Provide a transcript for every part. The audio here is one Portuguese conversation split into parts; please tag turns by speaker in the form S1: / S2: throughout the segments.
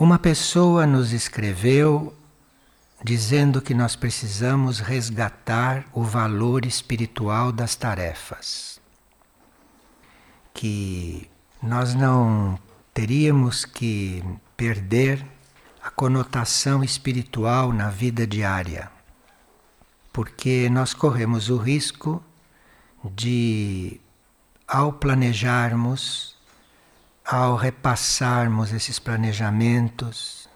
S1: Uma pessoa nos escreveu dizendo que nós precisamos resgatar o valor espiritual das tarefas. Que nós não teríamos que perder a conotação espiritual na vida diária, porque nós corremos o risco de, ao planejarmos, ao repassarmos esses planejamentos,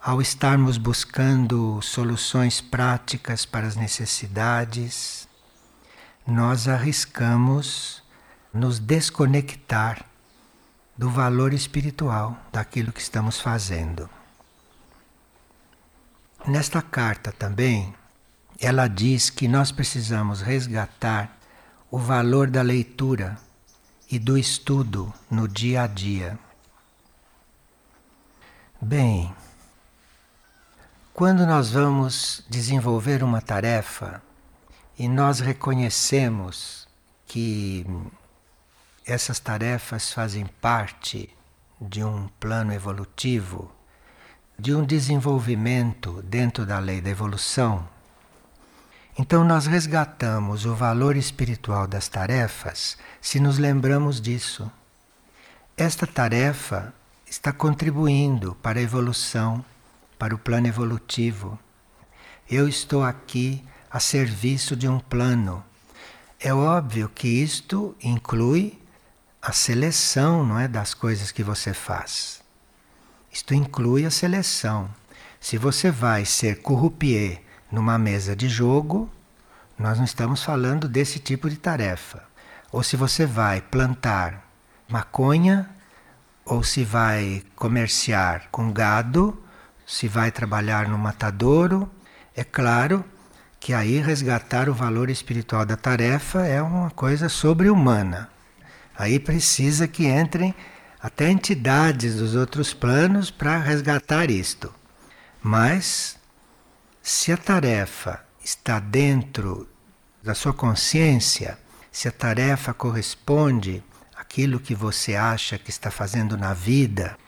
S1: ao estarmos buscando soluções práticas para as necessidades, nós arriscamos nos desconectar do valor espiritual daquilo que estamos fazendo. Nesta carta também, ela diz que nós precisamos resgatar o valor da leitura e do estudo no dia a dia. Bem, quando nós vamos desenvolver uma tarefa e nós reconhecemos que essas tarefas fazem parte de um plano evolutivo, de um desenvolvimento dentro da lei da evolução, então nós resgatamos o valor espiritual das tarefas se nos lembramos disso. Esta tarefa está contribuindo para a evolução para o plano evolutivo. Eu estou aqui a serviço de um plano. É óbvio que isto inclui a seleção, não é, das coisas que você faz. Isto inclui a seleção. Se você vai ser corrupier numa mesa de jogo, nós não estamos falando desse tipo de tarefa. Ou se você vai plantar maconha, ou se vai comerciar com gado, se vai trabalhar no matadouro, é claro que aí resgatar o valor espiritual da tarefa é uma coisa sobre-humana. Aí precisa que entrem até entidades dos outros planos para resgatar isto. Mas se a tarefa está dentro da sua consciência, se a tarefa corresponde àquilo que você acha que está fazendo na vida,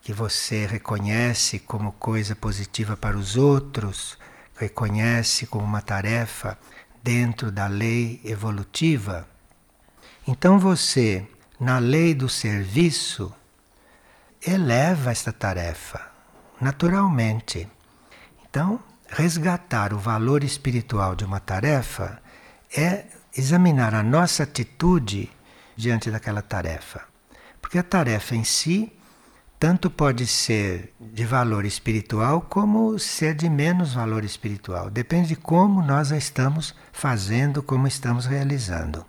S1: que você reconhece como coisa positiva para os outros, reconhece como uma tarefa dentro da lei evolutiva, então você, na lei do serviço, eleva esta tarefa naturalmente. Então, resgatar o valor espiritual de uma tarefa é examinar a nossa atitude diante daquela tarefa. Porque a tarefa em si tanto pode ser de valor espiritual como ser de menos valor espiritual. Depende de como nós a estamos fazendo, como estamos realizando.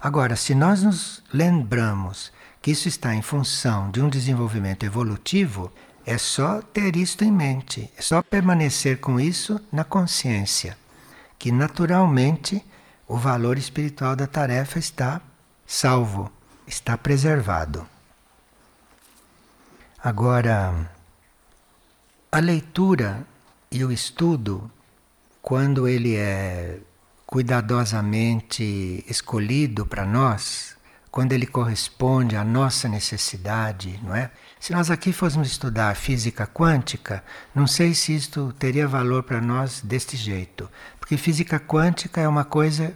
S1: Agora, se nós nos lembramos que isso está em função de um desenvolvimento evolutivo, é só ter isto em mente, é só permanecer com isso na consciência, que naturalmente o valor espiritual da tarefa está salvo, está preservado. Agora, a leitura e o estudo, quando ele é cuidadosamente escolhido para nós, quando ele corresponde à nossa necessidade, não é? Se nós aqui fôssemos estudar física quântica, não sei se isto teria valor para nós deste jeito, porque física quântica é uma coisa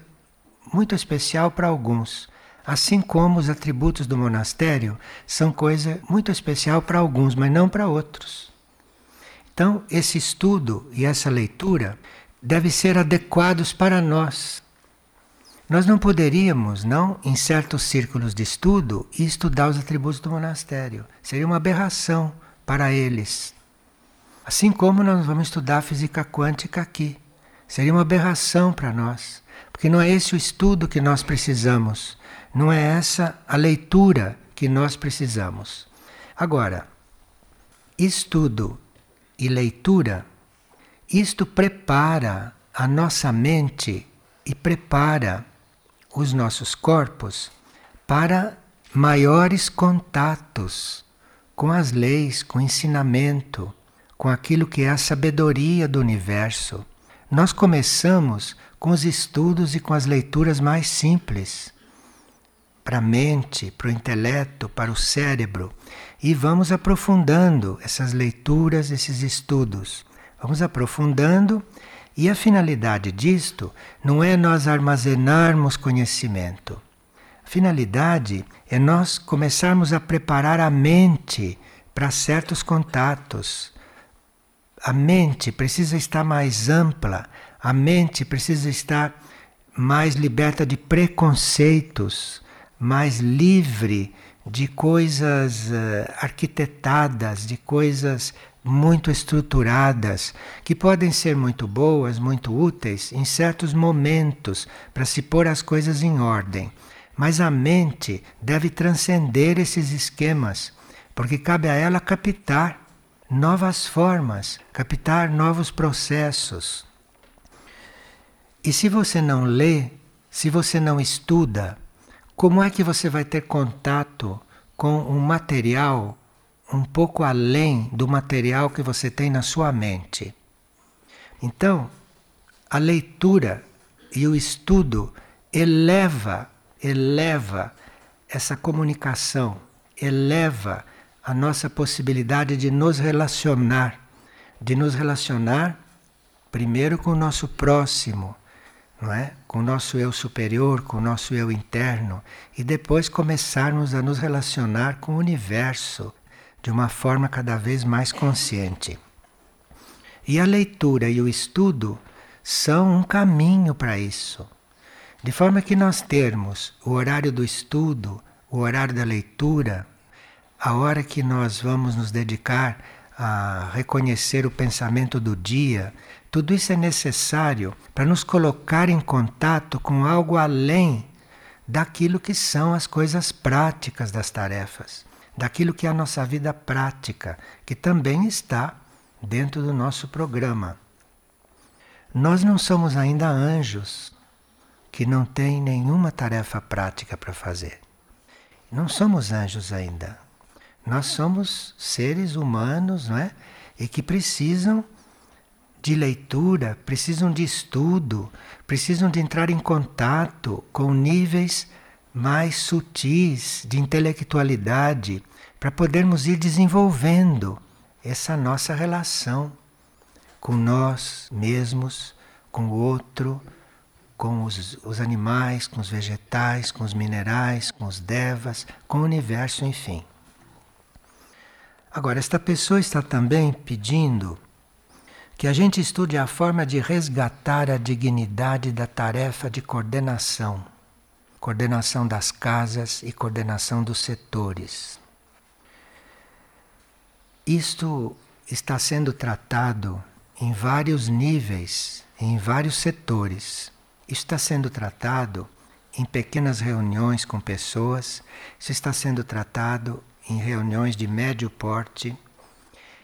S1: muito especial para alguns. Assim como os atributos do monastério são coisa muito especial para alguns, mas não para outros. Então, esse estudo e essa leitura devem ser adequados para nós. Nós não poderíamos, não, em certos círculos de estudo, estudar os atributos do monastério. Seria uma aberração para eles. Assim como nós vamos estudar física quântica aqui. Seria uma aberração para nós. Porque não é esse o estudo que nós precisamos. Não é essa a leitura que nós precisamos. Agora, estudo e leitura, isto prepara a nossa mente e prepara os nossos corpos para maiores contatos com as leis, com o ensinamento, com aquilo que é a sabedoria do universo. Nós começamos com os estudos e com as leituras mais simples para a mente, para o intelecto, para o cérebro. E vamos aprofundando essas leituras, esses estudos. Vamos aprofundando, e a finalidade disto não é nós armazenarmos conhecimento. A finalidade é nós começarmos a preparar a mente para certos contatos. A mente precisa estar mais ampla, a mente precisa estar mais liberta de preconceitos, mais livre de coisas uh, arquitetadas, de coisas muito estruturadas, que podem ser muito boas, muito úteis em certos momentos para se pôr as coisas em ordem. Mas a mente deve transcender esses esquemas, porque cabe a ela captar novas formas, captar novos processos. E se você não lê, se você não estuda, como é que você vai ter contato com um material um pouco além do material que você tem na sua mente? Então, a leitura e o estudo eleva, eleva essa comunicação, eleva a nossa possibilidade de nos relacionar, de nos relacionar primeiro com o nosso próximo, não é? com o nosso eu superior, com o nosso eu interno, e depois começarmos a nos relacionar com o universo de uma forma cada vez mais consciente. E a leitura e o estudo são um caminho para isso. De forma que nós termos o horário do estudo, o horário da leitura, a hora que nós vamos nos dedicar a reconhecer o pensamento do dia, tudo isso é necessário para nos colocar em contato com algo além daquilo que são as coisas práticas das tarefas, daquilo que é a nossa vida prática, que também está dentro do nosso programa. Nós não somos ainda anjos que não têm nenhuma tarefa prática para fazer. Não somos anjos ainda. Nós somos seres humanos, não é? E que precisam de leitura, precisam de estudo, precisam de entrar em contato com níveis mais sutis de intelectualidade para podermos ir desenvolvendo essa nossa relação com nós mesmos, com o outro, com os, os, animais, com os vegetais, com os minerais, com os devas, com o universo, enfim. Agora, esta pessoa está também pedindo que a gente estude a forma de resgatar a dignidade da tarefa de coordenação, coordenação das casas e coordenação dos setores. Isto está sendo tratado em vários níveis, em vários setores. Está sendo tratado em pequenas reuniões com pessoas, isso está sendo tratado em reuniões de médio porte,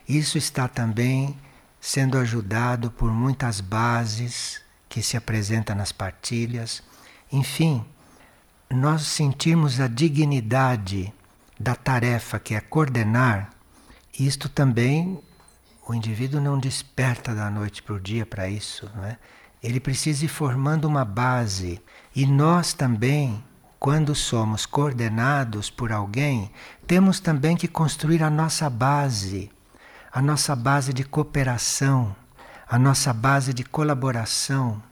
S1: isso está também sendo ajudado por muitas bases que se apresentam nas partilhas. Enfim, nós sentimos a dignidade da tarefa que é coordenar, isto também o indivíduo não desperta da noite para o dia para isso, não é? Ele precisa ir formando uma base e nós também, quando somos coordenados por alguém, temos também que construir a nossa base a nossa base de cooperação, a nossa base de colaboração,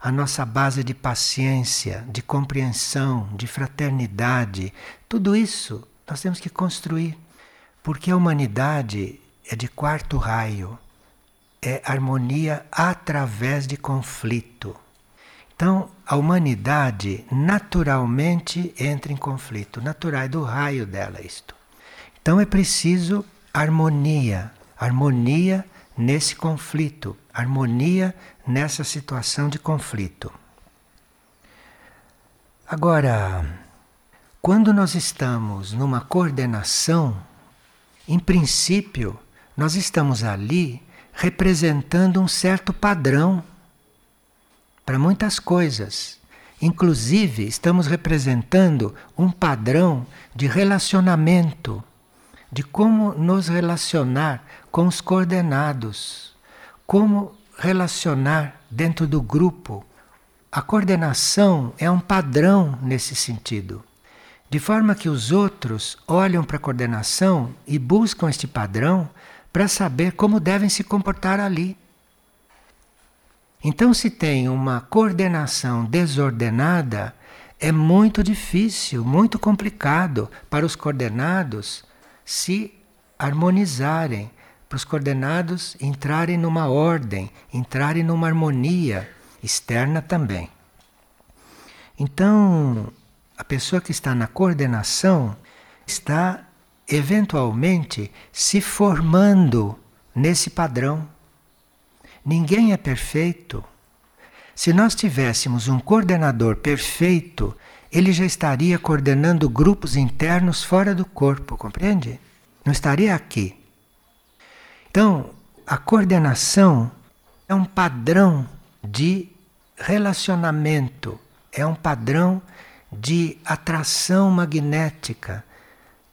S1: a nossa base de paciência, de compreensão, de fraternidade, tudo isso nós temos que construir, porque a humanidade é de quarto raio, é harmonia através de conflito. Então, a humanidade naturalmente entra em conflito, natural é do raio dela isto. Então é preciso harmonia, harmonia nesse conflito, harmonia nessa situação de conflito. Agora, quando nós estamos numa coordenação, em princípio, nós estamos ali representando um certo padrão para muitas coisas. Inclusive, estamos representando um padrão de relacionamento de como nos relacionar com os coordenados, como relacionar dentro do grupo. A coordenação é um padrão nesse sentido, De forma que os outros olham para a coordenação e buscam este padrão para saber como devem se comportar ali. Então, se tem uma coordenação desordenada, é muito difícil, muito complicado para os coordenados se harmonizarem, para os coordenados entrarem numa ordem, entrarem numa harmonia externa também. Então, a pessoa que está na coordenação está eventualmente se formando nesse padrão. Ninguém é perfeito. Se nós tivéssemos um coordenador perfeito, ele já estaria coordenando grupos internos fora do corpo, compreende? Não estaria aqui. Então, a coordenação é um padrão de relacionamento, é um padrão de atração magnética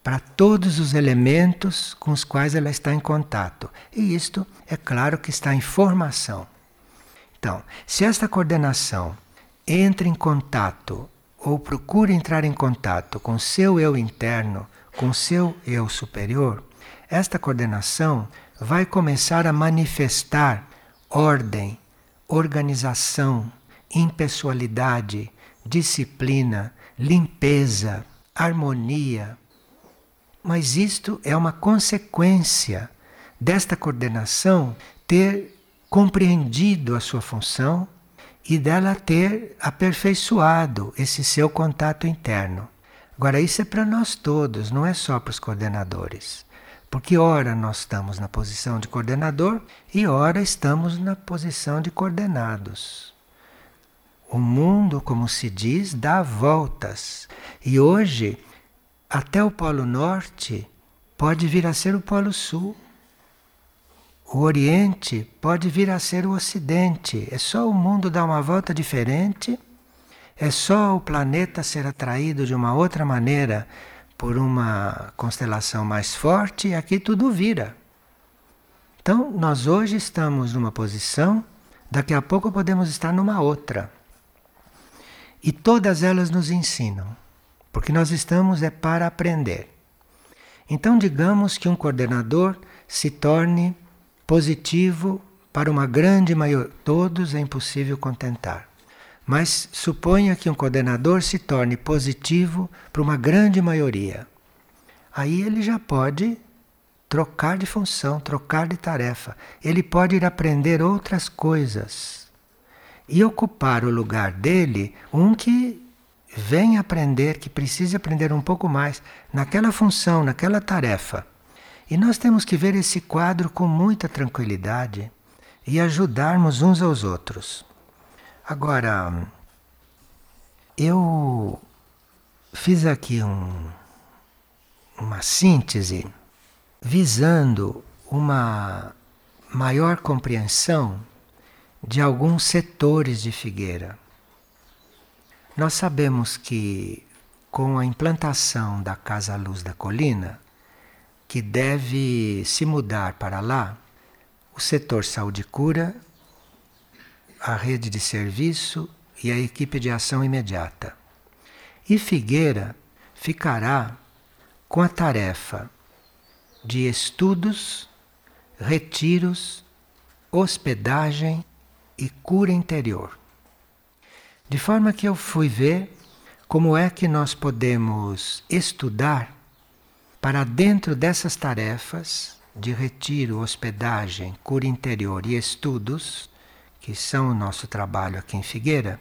S1: para todos os elementos com os quais ela está em contato. E isto, é claro, que está em formação. Então, se esta coordenação entra em contato ou procura entrar em contato com seu eu interno, com seu eu superior, esta coordenação vai começar a manifestar ordem, organização, impessoalidade, disciplina, limpeza, harmonia. Mas isto é uma consequência desta coordenação ter compreendido a sua função e dela ter aperfeiçoado esse seu contato interno. Agora, isso é para nós todos, não é só para os coordenadores. Porque, ora, nós estamos na posição de coordenador e, ora, estamos na posição de coordenados. O mundo, como se diz, dá voltas. E hoje, até o Polo Norte pode vir a ser o Polo Sul. O Oriente pode vir a ser o Ocidente. É só o mundo dar uma volta diferente, é só o planeta ser atraído de uma outra maneira por uma constelação mais forte e aqui tudo vira. Então, nós hoje estamos numa posição, daqui a pouco podemos estar numa outra. E todas elas nos ensinam, porque nós estamos é para aprender. Então, digamos que um coordenador se torne positivo para uma grande maioria, todos é impossível contentar. Mas suponha que um coordenador se torne positivo para uma grande maioria. Aí ele já pode trocar de função, trocar de tarefa. Ele pode ir aprender outras coisas e ocupar o lugar dele um que vem aprender, que precise aprender um pouco mais naquela função, naquela tarefa. E nós temos que ver esse quadro com muita tranquilidade e ajudarmos uns aos outros. Agora, eu fiz aqui um, uma síntese visando uma maior compreensão de alguns setores de Figueira. Nós sabemos que com a implantação da Casa Luz da Colina, que deve se mudar para lá, o setor saúde cura, a rede de serviço e a equipe de ação imediata. E Figueira ficará com a tarefa de estudos, retiros, hospedagem e cura interior. De forma que eu fui ver como é que nós podemos estudar para dentro dessas tarefas de retiro, hospedagem, cura interior e estudos, que são o nosso trabalho aqui em Figueira,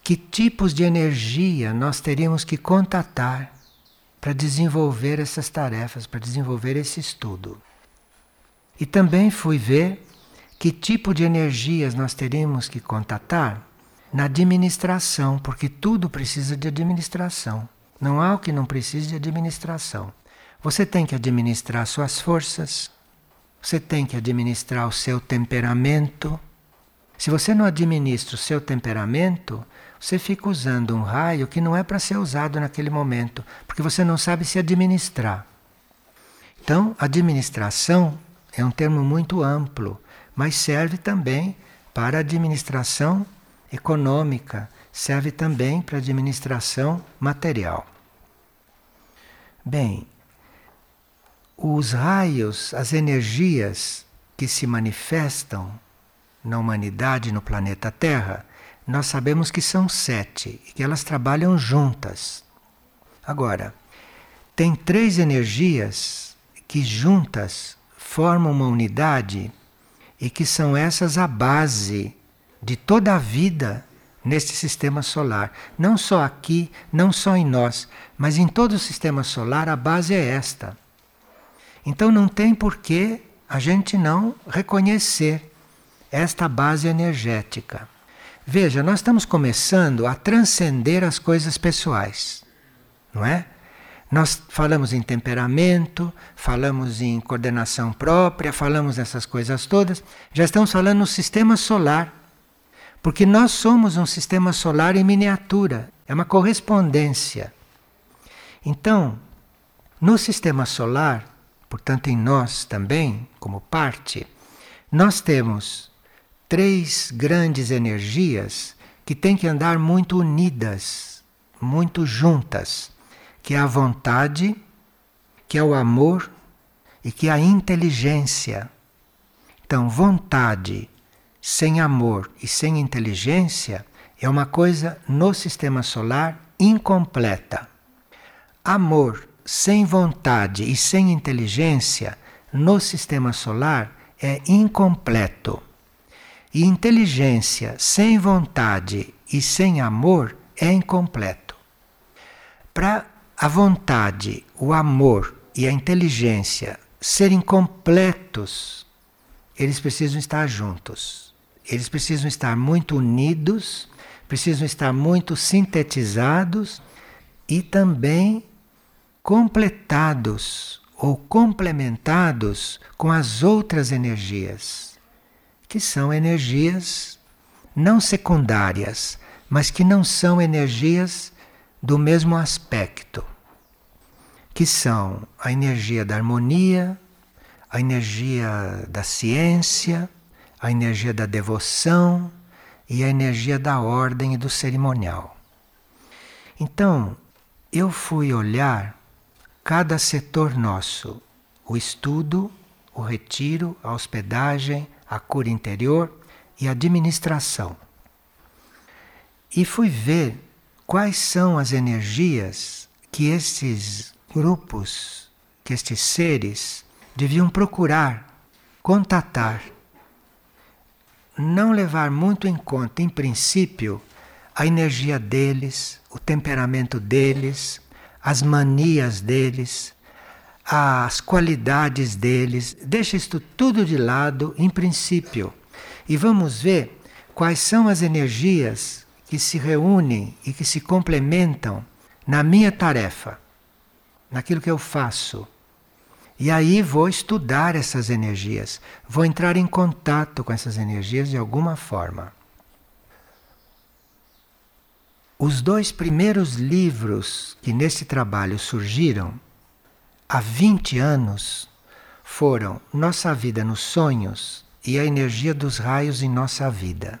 S1: que tipos de energia nós teríamos que contatar para desenvolver essas tarefas, para desenvolver esse estudo. E também fui ver que tipo de energias nós teríamos que contatar na administração, porque tudo precisa de administração. Não há o que não precise de administração. Você tem que administrar suas forças, você tem que administrar o seu temperamento. Se você não administra o seu temperamento, você fica usando um raio que não é para ser usado naquele momento, porque você não sabe se administrar. Então, administração é um termo muito amplo mas serve também para administração econômica, serve também para administração material. Bem, os raios, as energias que se manifestam na humanidade, no planeta Terra, nós sabemos que são sete e que elas trabalham juntas. Agora, tem três energias que juntas formam uma unidade e que são essas a base de toda a vida neste sistema solar. Não só aqui, não só em nós, mas em todo o sistema solar a base é esta. Então não tem por que a gente não reconhecer esta base energética. Veja, nós estamos começando a transcender as coisas pessoais, não é? Nós falamos em temperamento, falamos em coordenação própria, falamos nessas coisas todas, já estamos falando no sistema solar. Porque nós somos um sistema solar em miniatura, é uma correspondência. Então, no sistema solar, portanto em nós também, como parte, nós temos três grandes energias que têm que andar muito unidas, muito juntas, que é a vontade, que é o amor e que é a inteligência. Então, vontade, sem amor e sem inteligência é uma coisa no sistema solar incompleta. Amor sem vontade e sem inteligência no sistema solar é incompleto. E inteligência sem vontade e sem amor é incompleto. Para a vontade, o amor e a inteligência serem completos, eles precisam estar juntos. Eles precisam estar muito unidos, precisam estar muito sintetizados e também completados ou complementados com as outras energias, que são energias não secundárias, mas que não são energias do mesmo aspecto, que são a energia da harmonia, a energia da ciência, a energia da devoção e a energia da ordem e do cerimonial. Então, eu fui olhar cada setor nosso, o estudo, o retiro, a hospedagem, a cura interior e a administração. E fui ver quais são as energias que esses grupos, que estes seres deviam procurar contatar não levar muito em conta, em princípio, a energia deles, o temperamento deles, as manias deles, as qualidades deles. Deixa isto tudo de lado, em princípio, e vamos ver quais são as energias que se reúnem e que se complementam na minha tarefa, naquilo que eu faço e aí vou estudar essas energias, vou entrar em contato com essas energias de alguma forma. Os dois primeiros livros que nesse trabalho surgiram há 20 anos foram Nossa Vida nos Sonhos e A Energia dos Raios em Nossa Vida.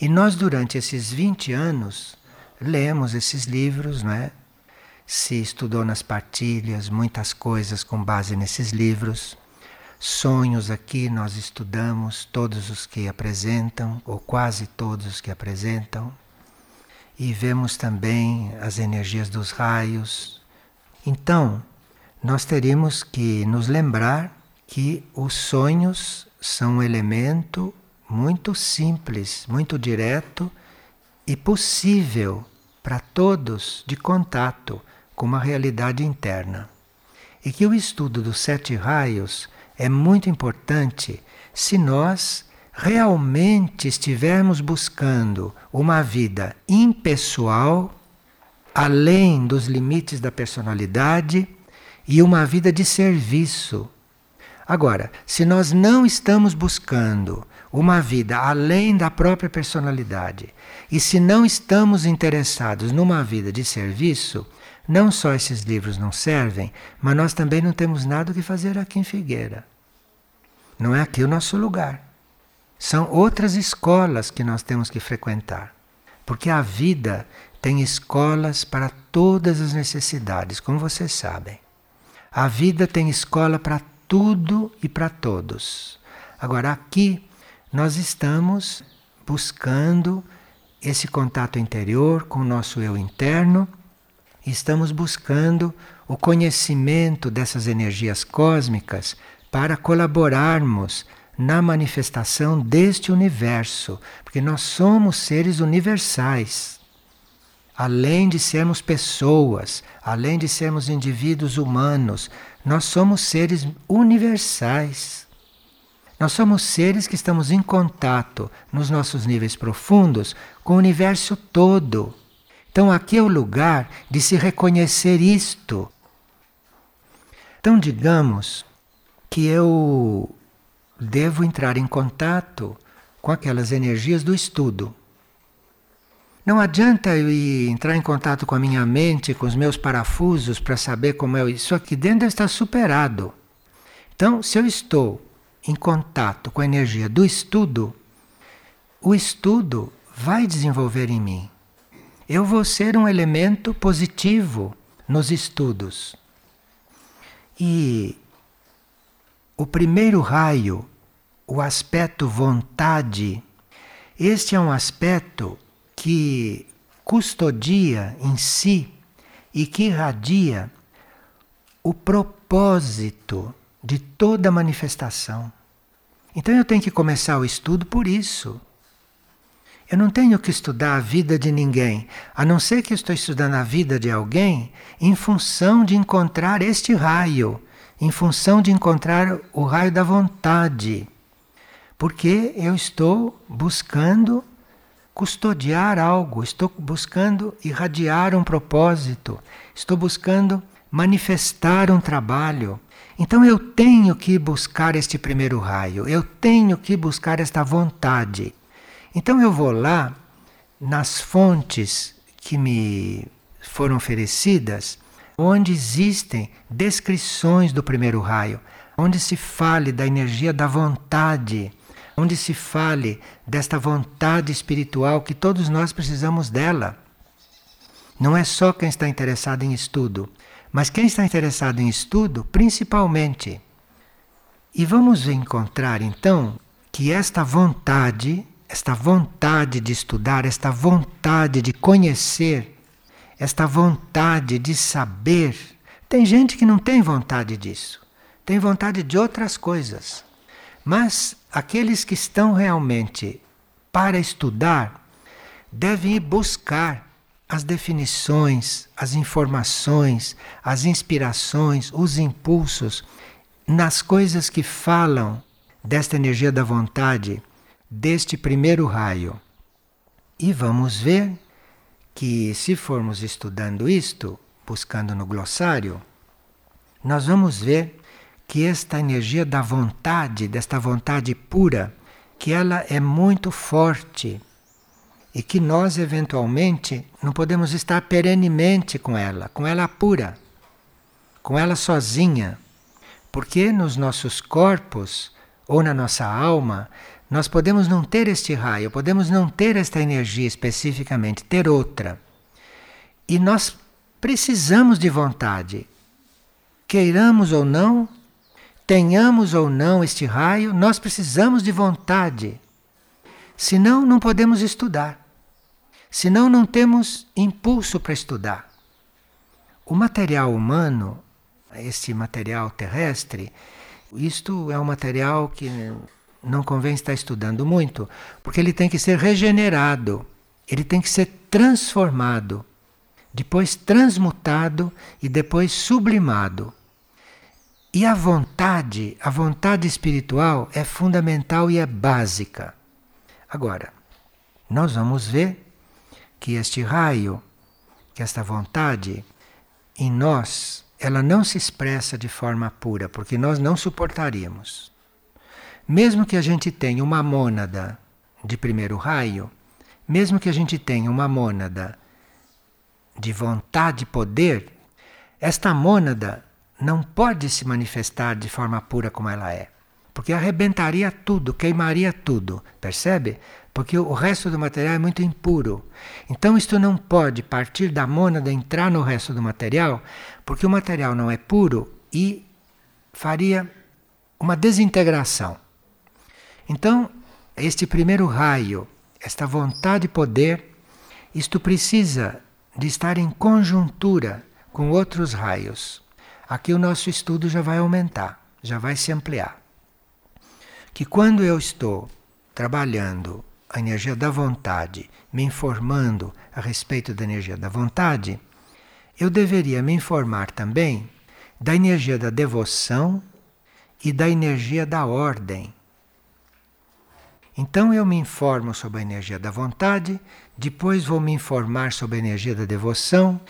S1: E nós, durante esses 20 anos, lemos esses livros, não é? se estudou nas partilhas muitas coisas com base nesses livros. Sonhos aqui nós estudamos todos os que apresentam, ou quase todos os que apresentam, e vemos também as energias dos raios. Então, nós teríamos que nos lembrar que os sonhos são um elemento muito simples, muito direto e possível para todos de contato com uma realidade interna. E que o estudo dos sete raios é muito importante se nós realmente estivermos buscando uma vida impessoal, além dos limites da personalidade, e uma vida de serviço. Agora, se nós não estamos buscando uma vida além da própria personalidade, e se não estamos interessados numa vida de serviço, não só esses livros não servem, mas nós também não temos nada o que fazer aqui em Figueira. Não é aqui o nosso lugar. São outras escolas que nós temos que frequentar. Porque a vida tem escolas para todas as necessidades, como vocês sabem. A vida tem escola para tudo e para todos. Agora, aqui nós estamos buscando esse contato interior com o nosso eu interno, estamos buscando o conhecimento dessas energias cósmicas para colaborarmos na manifestação deste universo, porque nós somos seres universais. Além de sermos pessoas, além de sermos indivíduos humanos, nós somos seres universais. Nós somos seres que estamos em contato nos nossos níveis profundos com o universo todo. Então aqui é o lugar de se reconhecer isto. Então digamos que eu devo entrar em contato com aquelas energias do estudo. Não adianta eu entrar em contato com a minha mente, com os meus parafusos para saber como é isso aqui dentro está superado. Então, se eu estou em contato com a energia do estudo, o estudo vai desenvolver em mim. Eu vou ser um elemento positivo nos estudos. E o primeiro raio, o aspecto vontade, este é um aspecto que custodia em si e que irradia o propósito de toda manifestação. Então eu tenho que começar o estudo por isso. Eu não tenho que estudar a vida de ninguém, a não ser que estou estudando a vida de alguém em função de encontrar este raio em função de encontrar o raio da vontade. Porque eu estou buscando custodiar algo, estou buscando irradiar um propósito, estou buscando manifestar um trabalho. Então eu tenho que buscar este primeiro raio, eu tenho que buscar esta vontade. Então eu vou lá nas fontes que me foram oferecidas onde existem descrições do primeiro raio, onde se fale da energia da vontade, onde se fale desta vontade espiritual que todos nós precisamos dela. Não é só quem está interessado em estudo, mas quem está interessado em estudo, principalmente. E vamos encontrar então que esta vontade, esta vontade de estudar, esta vontade de conhecer, esta vontade de saber. Tem gente que não tem vontade disso, tem vontade de outras coisas. Mas aqueles que estão realmente para estudar devem ir buscar as definições, as informações, as inspirações, os impulsos nas coisas que falam desta energia da vontade, deste primeiro raio. E vamos ver que se formos estudando isto, buscando no glossário, nós vamos ver que esta energia da vontade, desta vontade pura, que ela é muito forte e que nós eventualmente não podemos estar perenemente com ela, com ela pura, com ela sozinha, porque nos nossos corpos ou na nossa alma nós podemos não ter este raio, podemos não ter esta energia especificamente, ter outra. E nós precisamos de vontade. Queiramos ou não, tenhamos ou não este raio, nós precisamos de vontade. Senão, não podemos estudar. Senão, não temos impulso para estudar. O material humano, este material terrestre, isto é um material que não convém estar estudando muito, porque ele tem que ser regenerado, ele tem que ser transformado, depois transmutado e depois sublimado. E a vontade, a vontade espiritual é fundamental e é básica. Agora, nós vamos ver que este raio, que esta vontade, em nós, ela não se expressa de forma pura, porque nós não suportaríamos. Mesmo que a gente tenha uma mônada de primeiro raio, mesmo que a gente tenha uma mônada de vontade e poder, esta mônada não pode se manifestar de forma pura como ela é. Porque arrebentaria tudo, queimaria tudo, percebe? porque o resto do material é muito impuro. Então isto não pode partir da mônada entrar no resto do material, porque o material não é puro e faria uma desintegração. Então, este primeiro raio, esta vontade de poder, isto precisa de estar em conjuntura com outros raios. Aqui o nosso estudo já vai aumentar, já vai se ampliar. Que quando eu estou trabalhando a energia da vontade, me informando a respeito da energia da vontade, eu deveria me informar também da energia da devoção e da energia da ordem. Então eu me informo sobre a energia da vontade, depois vou me informar sobre a energia da devoção,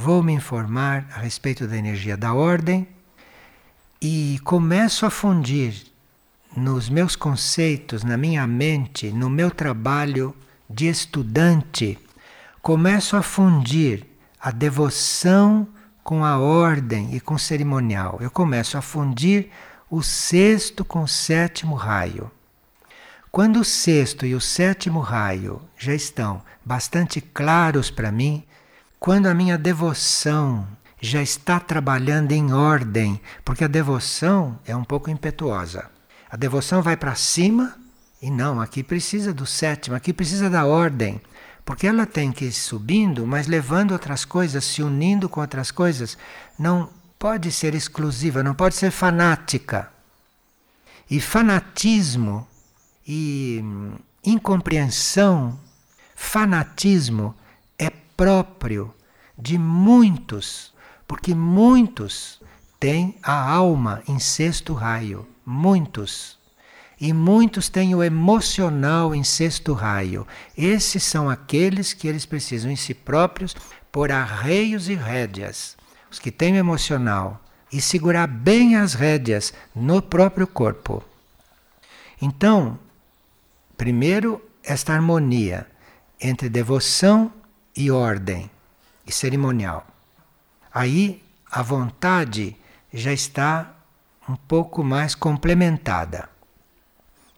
S1: vou me informar a respeito da energia da ordem e começo a fundir nos meus conceitos, na minha mente, no meu trabalho de estudante, começo a fundir a devoção com a ordem e com o cerimonial. Eu começo a fundir o sexto com o sétimo raio. Quando o sexto e o sétimo raio já estão bastante claros para mim, quando a minha devoção já está trabalhando em ordem, porque a devoção é um pouco impetuosa. A devoção vai para cima e não, aqui precisa do sétimo, aqui precisa da ordem. Porque ela tem que ir subindo, mas levando outras coisas, se unindo com outras coisas. Não pode ser exclusiva, não pode ser fanática. E fanatismo e incompreensão, fanatismo próprio de muitos, porque muitos têm a alma em sexto raio. Muitos. E muitos têm o emocional em sexto raio. Esses são aqueles que eles precisam em si próprios pôr arreios e rédeas. Os que têm o emocional. E segurar bem as rédeas no próprio corpo. Então, primeiro, esta harmonia entre devoção e ordem e cerimonial. Aí a vontade já está um pouco mais complementada.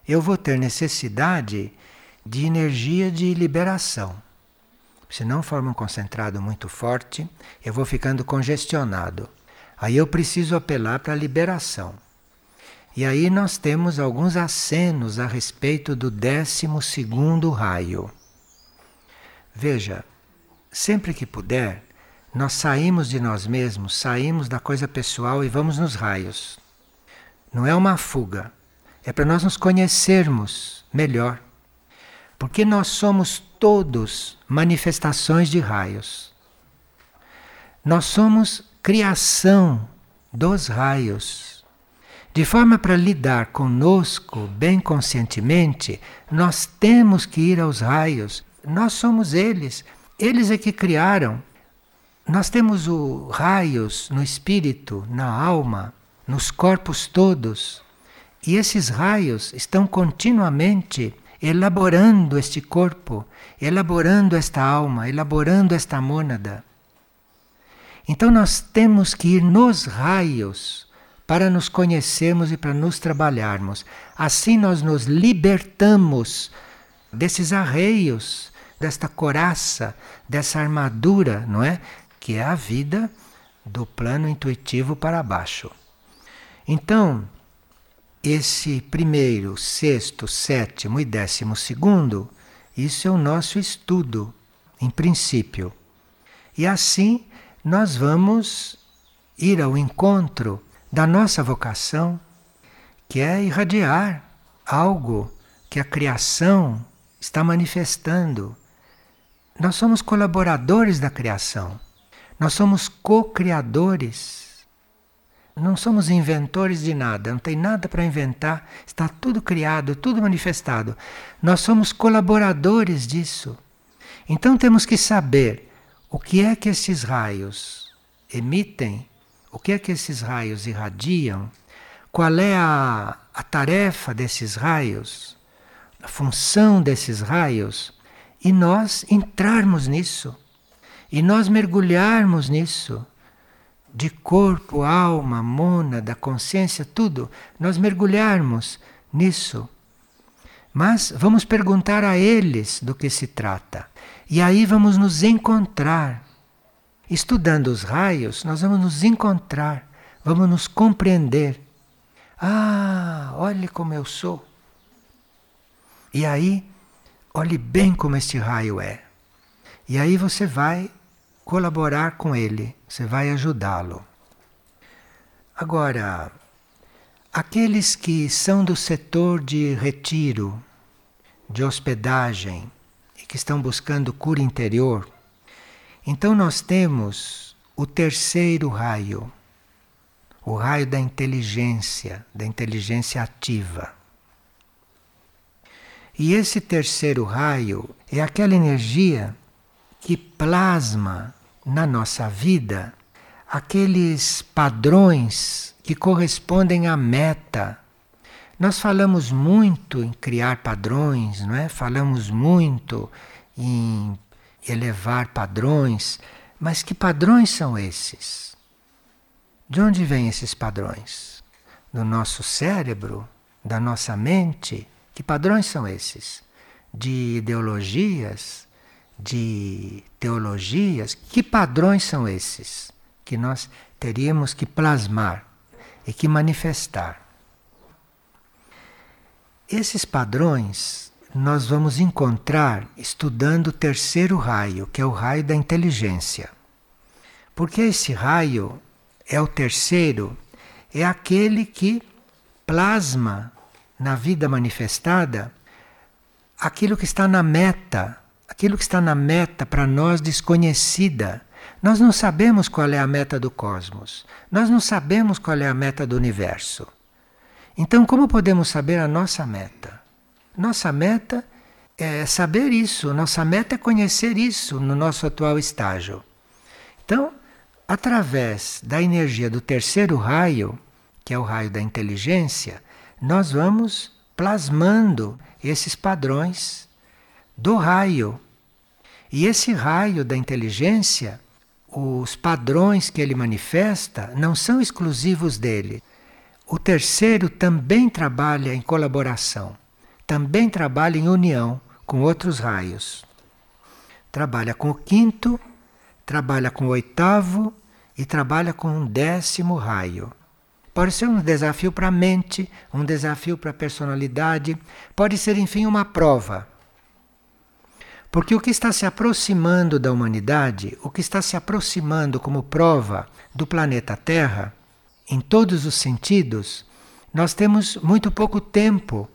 S1: Eu vou ter necessidade de energia de liberação. Se não for um concentrado muito forte, eu vou ficando congestionado. Aí eu preciso apelar para a liberação. E aí nós temos alguns acenos a respeito do décimo segundo raio. Veja, sempre que puder, nós saímos de nós mesmos, saímos da coisa pessoal e vamos nos raios. Não é uma fuga. É para nós nos conhecermos melhor. Porque nós somos todos manifestações de raios. Nós somos criação dos raios. De forma para lidar conosco bem conscientemente, nós temos que ir aos raios. Nós somos eles. Eles é que criaram. Nós temos o raios no espírito, na alma nos corpos todos. E esses raios estão continuamente elaborando este corpo, elaborando esta alma, elaborando esta mônada. Então nós temos que ir nos raios para nos conhecermos e para nos trabalharmos. Assim nós nos libertamos desses arreios, desta coraça, dessa armadura, não é? Que é a vida do plano intuitivo para baixo. Então, esse primeiro, sexto, sétimo e décimo segundo, isso é o nosso estudo, em princípio. E assim nós vamos ir ao encontro da nossa vocação, que é irradiar algo que a criação está manifestando. Nós somos colaboradores da criação, nós somos co-criadores não somos inventores de nada, não tem nada para inventar, está tudo criado, tudo manifestado. Nós somos colaboradores disso. Então temos que saber o que é que esses raios emitem, o que é que esses raios irradiam, qual é a, a tarefa desses raios, a função desses raios, e nós entrarmos nisso, e nós mergulharmos nisso de corpo, alma, mônada, consciência, tudo, nós mergulharmos nisso, Mas vamos perguntar a eles do que se trata. E aí vamos nos encontrar. Estudando os raios, nós vamos nos encontrar, vamos nos compreender. Ah, olhe como eu sou. E aí, olhe bem como este raio é. E aí você vai colaborar com ele, você vai ajudá-lo. Agora, aqueles que são do setor de retiro, de hospedagem e que estão buscando cura interior, então nós temos o terceiro raio, o raio da inteligência, da inteligência ativa. E esse terceiro raio é aquela energia que plasma na nossa vida aqueles padrões que correspondem à meta. Nós falamos muito em criar padrões, não é? Falamos muito em elevar padrões, mas que padrões são esses? De onde vêm esses padrões? Do nosso cérebro? Da nossa mente? Que padrões são esses? De ideologias? De teologias? Que padrões são esses que nós teríamos que plasmar e que manifestar? Esses padrões nós vamos encontrar estudando o terceiro raio, que é o raio da inteligência. Porque esse raio é o terceiro, é aquele que plasma na vida manifestada aquilo que está na meta, aquilo que está na meta para nós desconhecida. Nós não sabemos qual é a meta do cosmos, nós não sabemos qual é a meta do universo. Então, como podemos saber a nossa meta? Nossa meta é saber isso, nossa meta é conhecer isso no nosso atual estágio. Então, através da energia do terceiro raio, que é o raio da inteligência, nós vamos plasmando esses padrões do raio. E esse raio da inteligência, os padrões que ele manifesta não são exclusivos dele. O terceiro também trabalha em colaboração também trabalha em união com outros raios. Trabalha com o quinto, trabalha com o oitavo e trabalha com um décimo raio. Pode ser um desafio para a mente, um desafio para a personalidade, pode ser, enfim, uma prova. Porque o que está se aproximando da humanidade, o que está se aproximando como prova do planeta Terra, em todos os sentidos, nós temos muito pouco tempo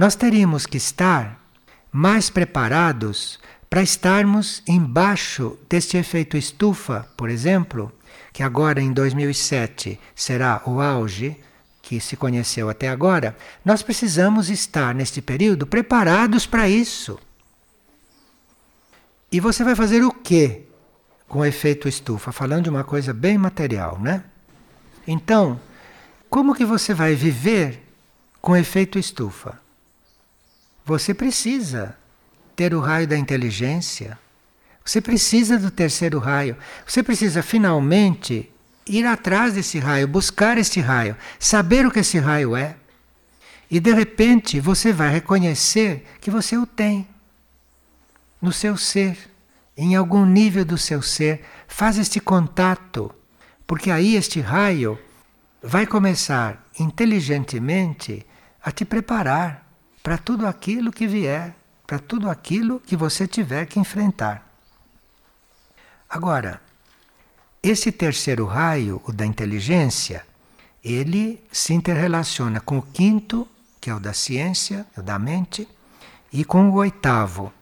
S1: nós teríamos que estar mais preparados para estarmos embaixo deste efeito estufa, por exemplo, que agora em 2007 será o auge que se conheceu até agora, nós precisamos estar neste período preparados para isso. E você vai fazer o que com o efeito estufa? Falando de uma coisa bem material, né? Então, como que você vai viver com o efeito estufa? Você precisa ter o raio da inteligência. Você precisa do terceiro raio. Você precisa finalmente ir atrás desse raio, buscar esse raio, saber o que esse raio é. E de repente você vai reconhecer que você o tem no seu ser, em algum nível do seu ser. Faz este contato, porque aí este raio vai começar inteligentemente a te preparar para tudo aquilo que vier, para tudo aquilo que você tiver que enfrentar. Agora, esse terceiro raio, o da inteligência, ele se interrelaciona com o quinto, que é o da ciência, o da mente, e com o oitavo.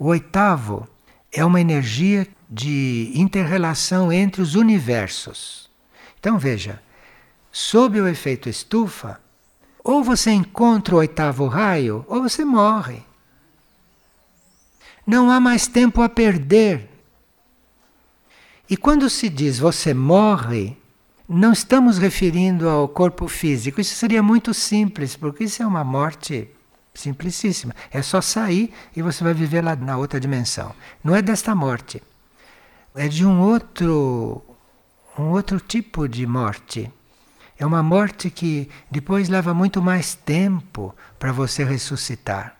S1: O oitavo é uma energia de interrelação entre os universos. Então veja, sob o efeito estufa, ou você encontra o oitavo raio, ou você morre. Não há mais tempo a perder. E quando se diz você morre, não estamos referindo ao corpo físico. Isso seria muito simples, porque isso é uma morte simplicíssima. É só sair e você vai viver lá na outra dimensão. Não é desta morte. É de um outro um outro tipo de morte É uma morte que depois leva muito mais tempo para você ressuscitar.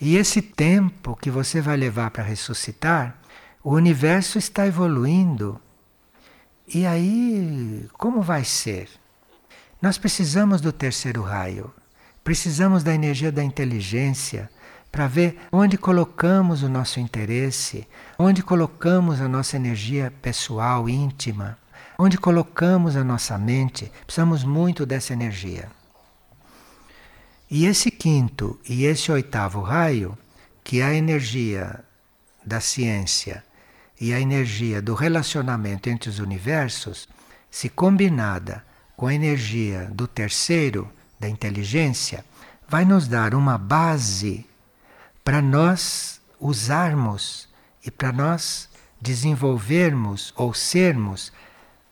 S1: E esse tempo que você vai levar para ressuscitar, o universo está evoluindo. E aí, como vai ser? Nós precisamos do terceiro raio, precisamos da energia da inteligência para ver onde colocamos o nosso interesse, onde colocamos a nossa energia pessoal, íntima, onde colocamos a nossa mente. Precisamos muito dessa energia. E esse quinto e esse oitavo raio, que é a energia da ciência e a energia do relacionamento entre os universos, se combinada com a energia do terceiro, da inteligência, vai nos dar uma base para nós usarmos e para nós desenvolvermos ou sermos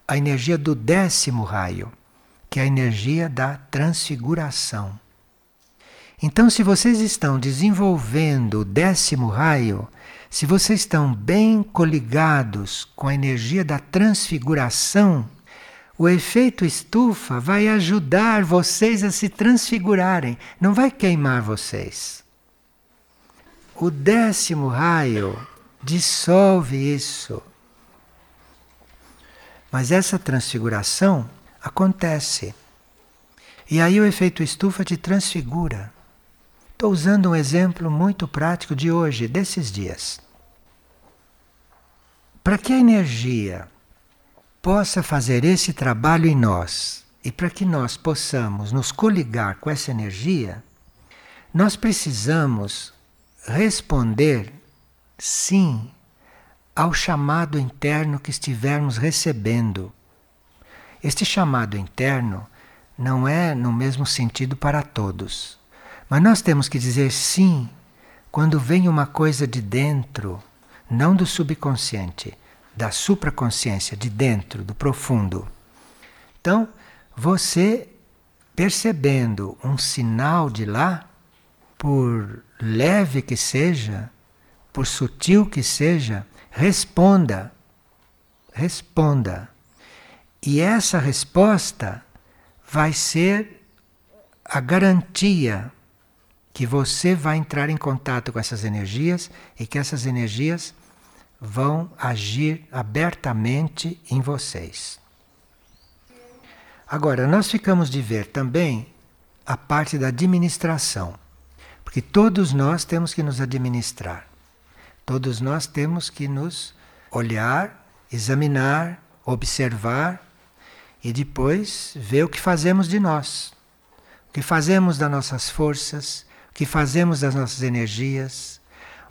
S1: a energia do décimo raio, que é a energia da transfiguração. Então, se vocês estão desenvolvendo o décimo raio, se vocês estão bem coligados com a energia da transfiguração, o efeito estufa vai ajudar vocês a se transfigurarem, não vai queimar vocês. O décimo raio dissolve isso. Mas essa transfiguração acontece. E aí o efeito estufa te transfigura. Estou usando um exemplo muito prático de hoje, desses dias. Para que a energia possa fazer esse trabalho em nós e para que nós possamos nos coligar com essa energia, nós precisamos responder sim ao chamado interno que estivermos recebendo. Este chamado interno não é no mesmo sentido para todos, mas nós temos que dizer sim quando vem uma coisa de dentro, não do subconsciente da supraconsciência, de dentro, do profundo. Então, você percebendo um sinal de lá, por leve que seja, por sutil que seja, responda. Responda. E essa resposta vai ser a garantia que você vai entrar em contato com essas energias e que essas energias vão agir abertamente em vocês. Agora, nós ficamos de ver também a parte da administração, porque todos nós temos que nos administrar, todos nós temos que nos olhar, examinar, observar e depois ver o que fazemos de nós, o que fazemos das nossas forças, que fazemos das nossas energias,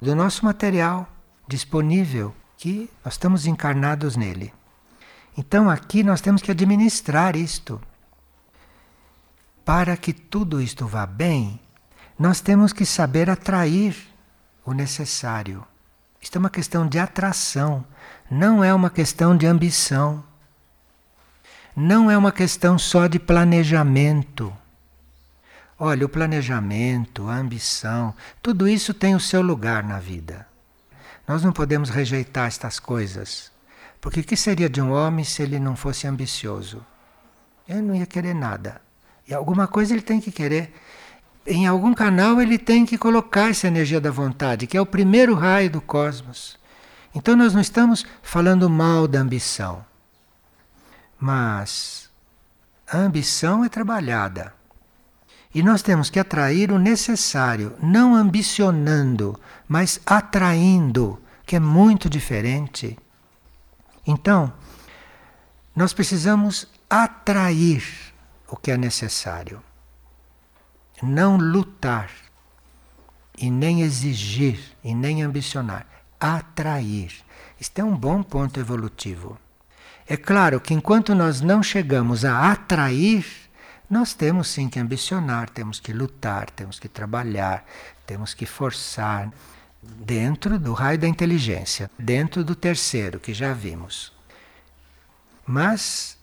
S1: do nosso material disponível que nós estamos encarnados nele. Então aqui nós temos que administrar isto. Para que tudo isto vá bem, nós temos que saber atrair o necessário. Isto é uma questão de atração, não é uma questão de ambição. Não é uma questão só de planejamento. Olha, o planejamento, a ambição, tudo isso tem o seu lugar na vida. Nós não podemos rejeitar estas coisas. Porque o que seria de um homem se ele não fosse ambicioso? Ele não ia querer nada. E alguma coisa ele tem que querer. Em algum canal ele tem que colocar essa energia da vontade, que é o primeiro raio do cosmos. Então nós não estamos falando mal da ambição. Mas a ambição é trabalhada. E nós temos que atrair o necessário, não ambicionando, mas atraindo, que é muito diferente. Então, nós precisamos atrair o que é necessário, não lutar e nem exigir e nem ambicionar, atrair. Isto é um bom ponto evolutivo. É claro que enquanto nós não chegamos a atrair, nós temos sim que ambicionar, temos que lutar, temos que trabalhar, temos que forçar dentro do raio da inteligência, dentro do terceiro que já vimos. Mas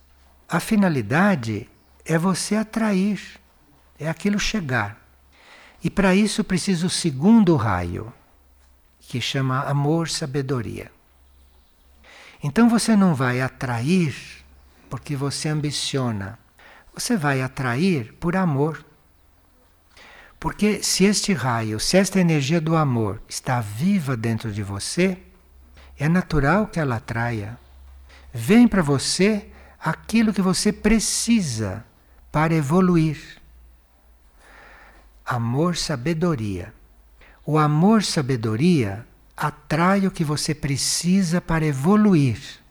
S1: a finalidade é você atrair, é aquilo chegar. E para isso precisa o segundo raio, que chama amor-sabedoria. Então você não vai atrair porque você ambiciona você vai atrair por amor. Porque se este raio, se esta energia do amor está viva dentro de você, é natural que ela atraia. Vem para você aquilo que você precisa para evoluir. Amor, sabedoria. O amor, sabedoria atrai o que você precisa para evoluir.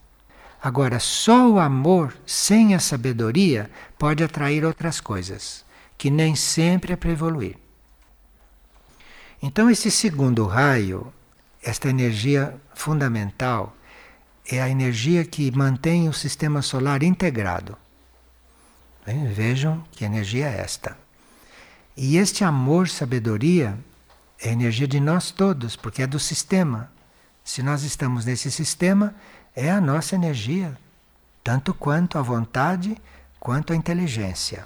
S1: Agora, só o amor sem a sabedoria pode atrair outras coisas, que nem sempre é para evoluir. Então, esse segundo raio, esta energia fundamental, é a energia que mantém o sistema solar integrado. Vejam que energia é esta. E este amor, sabedoria, é energia de nós todos, porque é do sistema. Se nós estamos nesse sistema, é a nossa energia, tanto quanto a vontade, quanto a inteligência.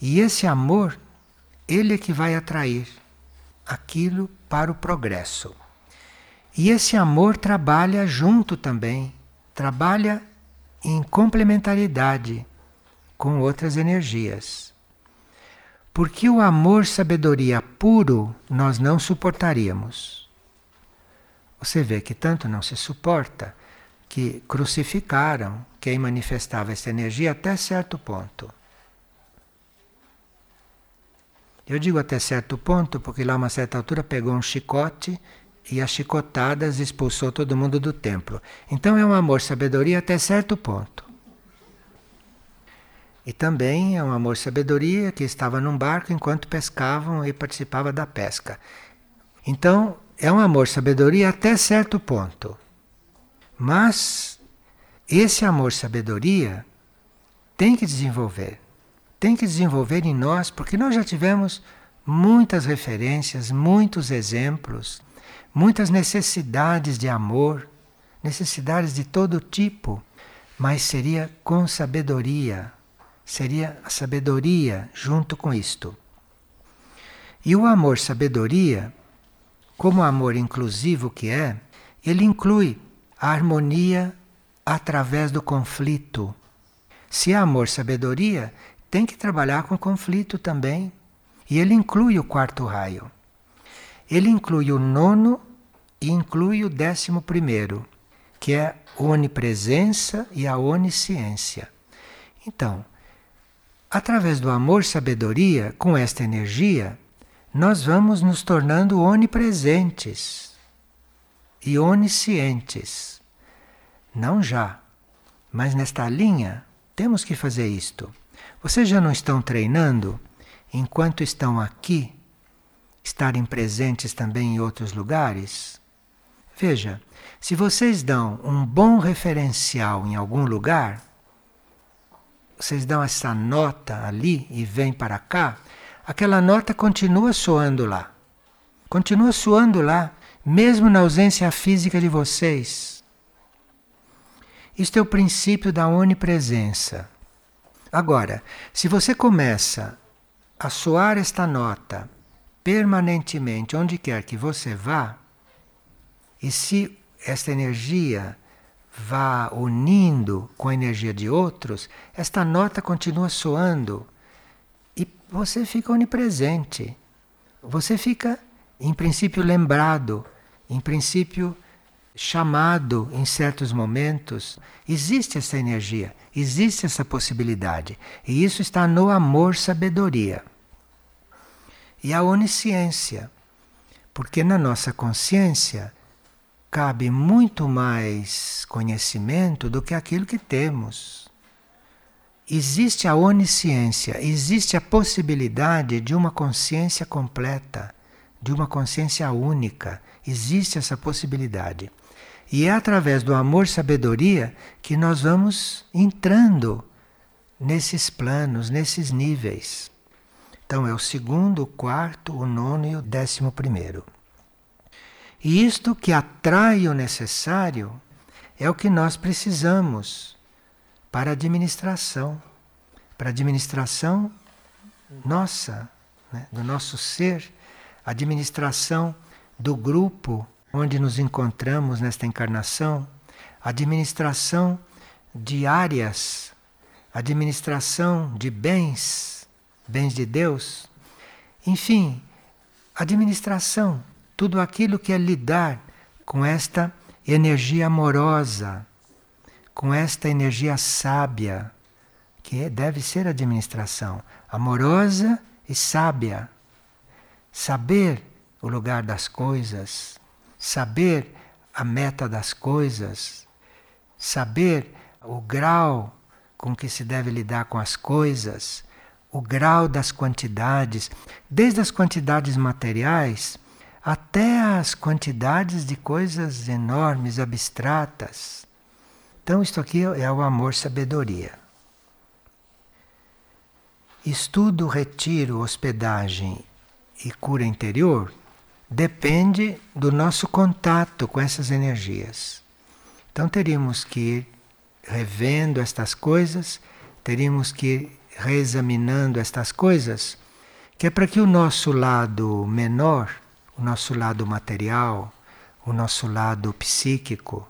S1: E esse amor, ele é que vai atrair aquilo para o progresso. E esse amor trabalha junto também, trabalha em complementaridade com outras energias. Porque o amor sabedoria puro nós não suportaríamos. Você vê que tanto não se suporta que crucificaram quem manifestava essa energia até certo ponto. Eu digo até certo ponto porque lá a uma certa altura pegou um chicote e as chicotadas expulsou todo mundo do templo. Então é um amor sabedoria até certo ponto. E também é um amor sabedoria que estava num barco enquanto pescavam e participava da pesca. Então, é um amor sabedoria até certo ponto. Mas esse amor sabedoria tem que desenvolver. Tem que desenvolver em nós, porque nós já tivemos muitas referências, muitos exemplos, muitas necessidades de amor, necessidades de todo tipo, mas seria com sabedoria, seria a sabedoria junto com isto. E o amor sabedoria, como amor inclusivo que é, ele inclui a harmonia através do conflito. Se é amor sabedoria, tem que trabalhar com conflito também. E ele inclui o quarto raio. Ele inclui o nono e inclui o décimo primeiro, que é a onipresença e a onisciência. Então, Através do amor sabedoria, com esta energia, nós vamos nos tornando onipresentes e oniscientes. Não já, mas nesta linha temos que fazer isto. Vocês já não estão treinando enquanto estão aqui, estarem presentes também em outros lugares? Veja, se vocês dão um bom referencial em algum lugar, vocês dão essa nota ali e vêm para cá, aquela nota continua soando lá. Continua soando lá, mesmo na ausência física de vocês. Isto é o princípio da onipresença. Agora, se você começa a soar esta nota permanentemente, onde quer que você vá, e se esta energia vá unindo com a energia de outros, esta nota continua soando e você fica onipresente. Você fica, em princípio, lembrado, em princípio, chamado em certos momentos. Existe essa energia, existe essa possibilidade. E isso está no amor-sabedoria. E a onisciência. Porque na nossa consciência cabe muito mais conhecimento do que aquilo que temos. Existe a onisciência, existe a possibilidade de uma consciência completa, de uma consciência única. Existe essa possibilidade. E é através do amor-sabedoria que nós vamos entrando nesses planos, nesses níveis. Então é o segundo, o quarto, o nono e o décimo primeiro. E isto que atrai o necessário é o que nós precisamos para a administração, para a administração nossa, né, do nosso ser, administração do grupo onde nos encontramos nesta encarnação, administração de áreas administração de bens, bens de Deus, enfim, administração, tudo aquilo que é lidar com esta energia amorosa, com esta energia sábia, que deve ser administração, amorosa e sábia. Saber o lugar das coisas, saber a meta das coisas, saber o grau com que se deve lidar com as coisas, o grau das quantidades, desde as quantidades materiais até as quantidades de coisas enormes, abstratas. Então, isto aqui é o amor-sabedoria. Estudo, retiro, hospedagem e cura interior depende do nosso contato com essas energias. Então teríamos que ir revendo estas coisas, teríamos que ir reexaminando estas coisas, que é para que o nosso lado menor, o nosso lado material, o nosso lado psíquico,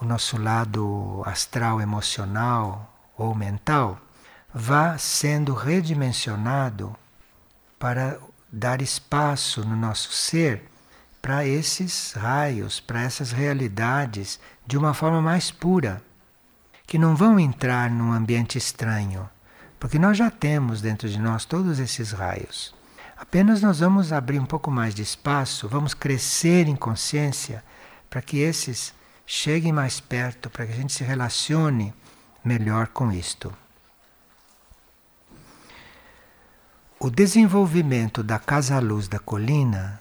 S1: o nosso lado astral emocional ou mental, vá sendo redimensionado para dar espaço no nosso ser para esses raios, para essas realidades de uma forma mais pura, que não vão entrar num ambiente estranho, porque nós já temos dentro de nós todos esses raios. Apenas nós vamos abrir um pouco mais de espaço, vamos crescer em consciência para que esses cheguem mais perto, para que a gente se relacione melhor com isto. O desenvolvimento da Casa Luz da Colina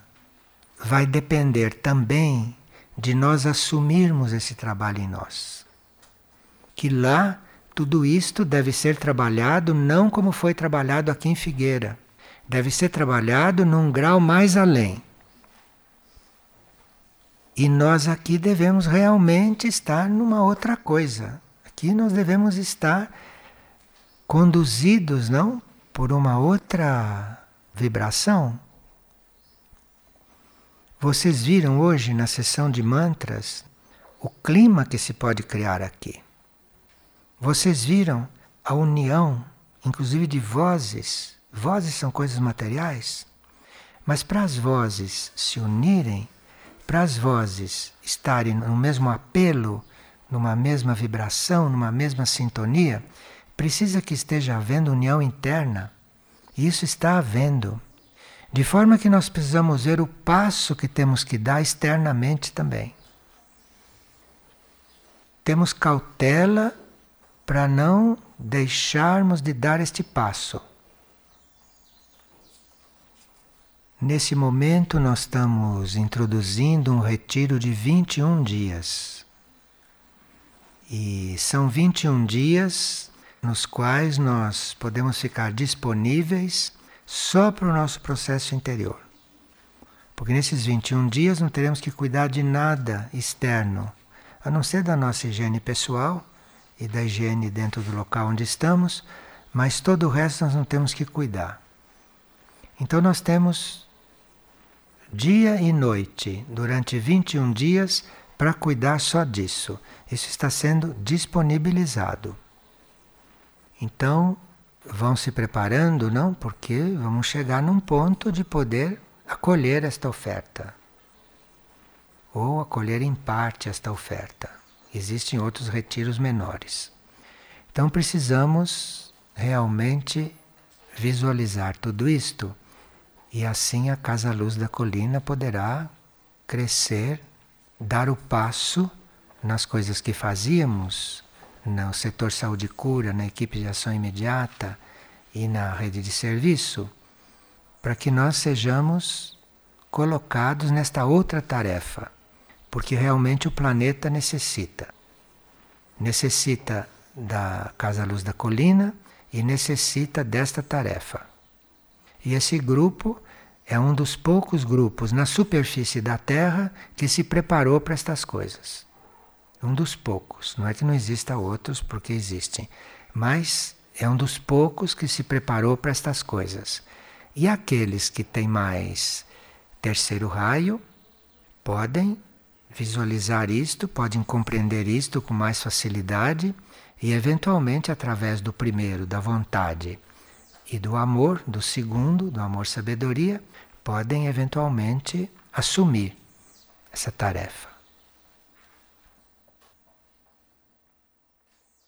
S1: vai depender também de nós assumirmos esse trabalho em nós. Que lá tudo isto deve ser trabalhado não como foi trabalhado aqui em Figueira, deve ser trabalhado num grau mais além. E nós aqui devemos realmente estar numa outra coisa. Aqui nós devemos estar conduzidos, não por uma outra vibração. Vocês viram hoje na sessão de mantras o clima que se pode criar aqui. Vocês viram a união, inclusive de vozes. Vozes são coisas materiais, mas para as vozes se unirem, para as vozes estarem no mesmo apelo, numa mesma vibração, numa mesma sintonia, precisa que esteja havendo união interna. E isso está havendo. De forma que nós precisamos ver o passo que temos que dar externamente também. Temos cautela para não deixarmos de dar este passo. Nesse momento, nós estamos introduzindo um retiro de 21 dias. E são 21 dias nos quais nós podemos ficar disponíveis só para o nosso processo interior. Porque nesses 21 dias não teremos que cuidar de nada externo, a não ser da nossa higiene pessoal e da higiene dentro do local onde estamos, mas todo o resto nós não temos que cuidar. Então nós temos dia e noite durante 21 dias para cuidar só disso. Isso está sendo disponibilizado. Então, vão se preparando, não? Porque vamos chegar num ponto de poder acolher esta oferta. Ou acolher em parte esta oferta. Existem outros retiros menores. Então precisamos realmente visualizar tudo isto e assim a Casa Luz da Colina poderá crescer, dar o passo nas coisas que fazíamos no setor saúde e cura, na equipe de ação imediata e na rede de serviço, para que nós sejamos colocados nesta outra tarefa, porque realmente o planeta necessita. Necessita da Casa Luz da Colina e necessita desta tarefa. E esse grupo é um dos poucos grupos na superfície da Terra que se preparou para estas coisas um dos poucos. Não é que não exista outros, porque existem, mas é um dos poucos que se preparou para estas coisas. E aqueles que têm mais terceiro raio podem visualizar isto, podem compreender isto com mais facilidade E eventualmente, através do primeiro, da vontade, e do amor, do segundo, do amor-sabedoria, podem eventualmente assumir essa tarefa.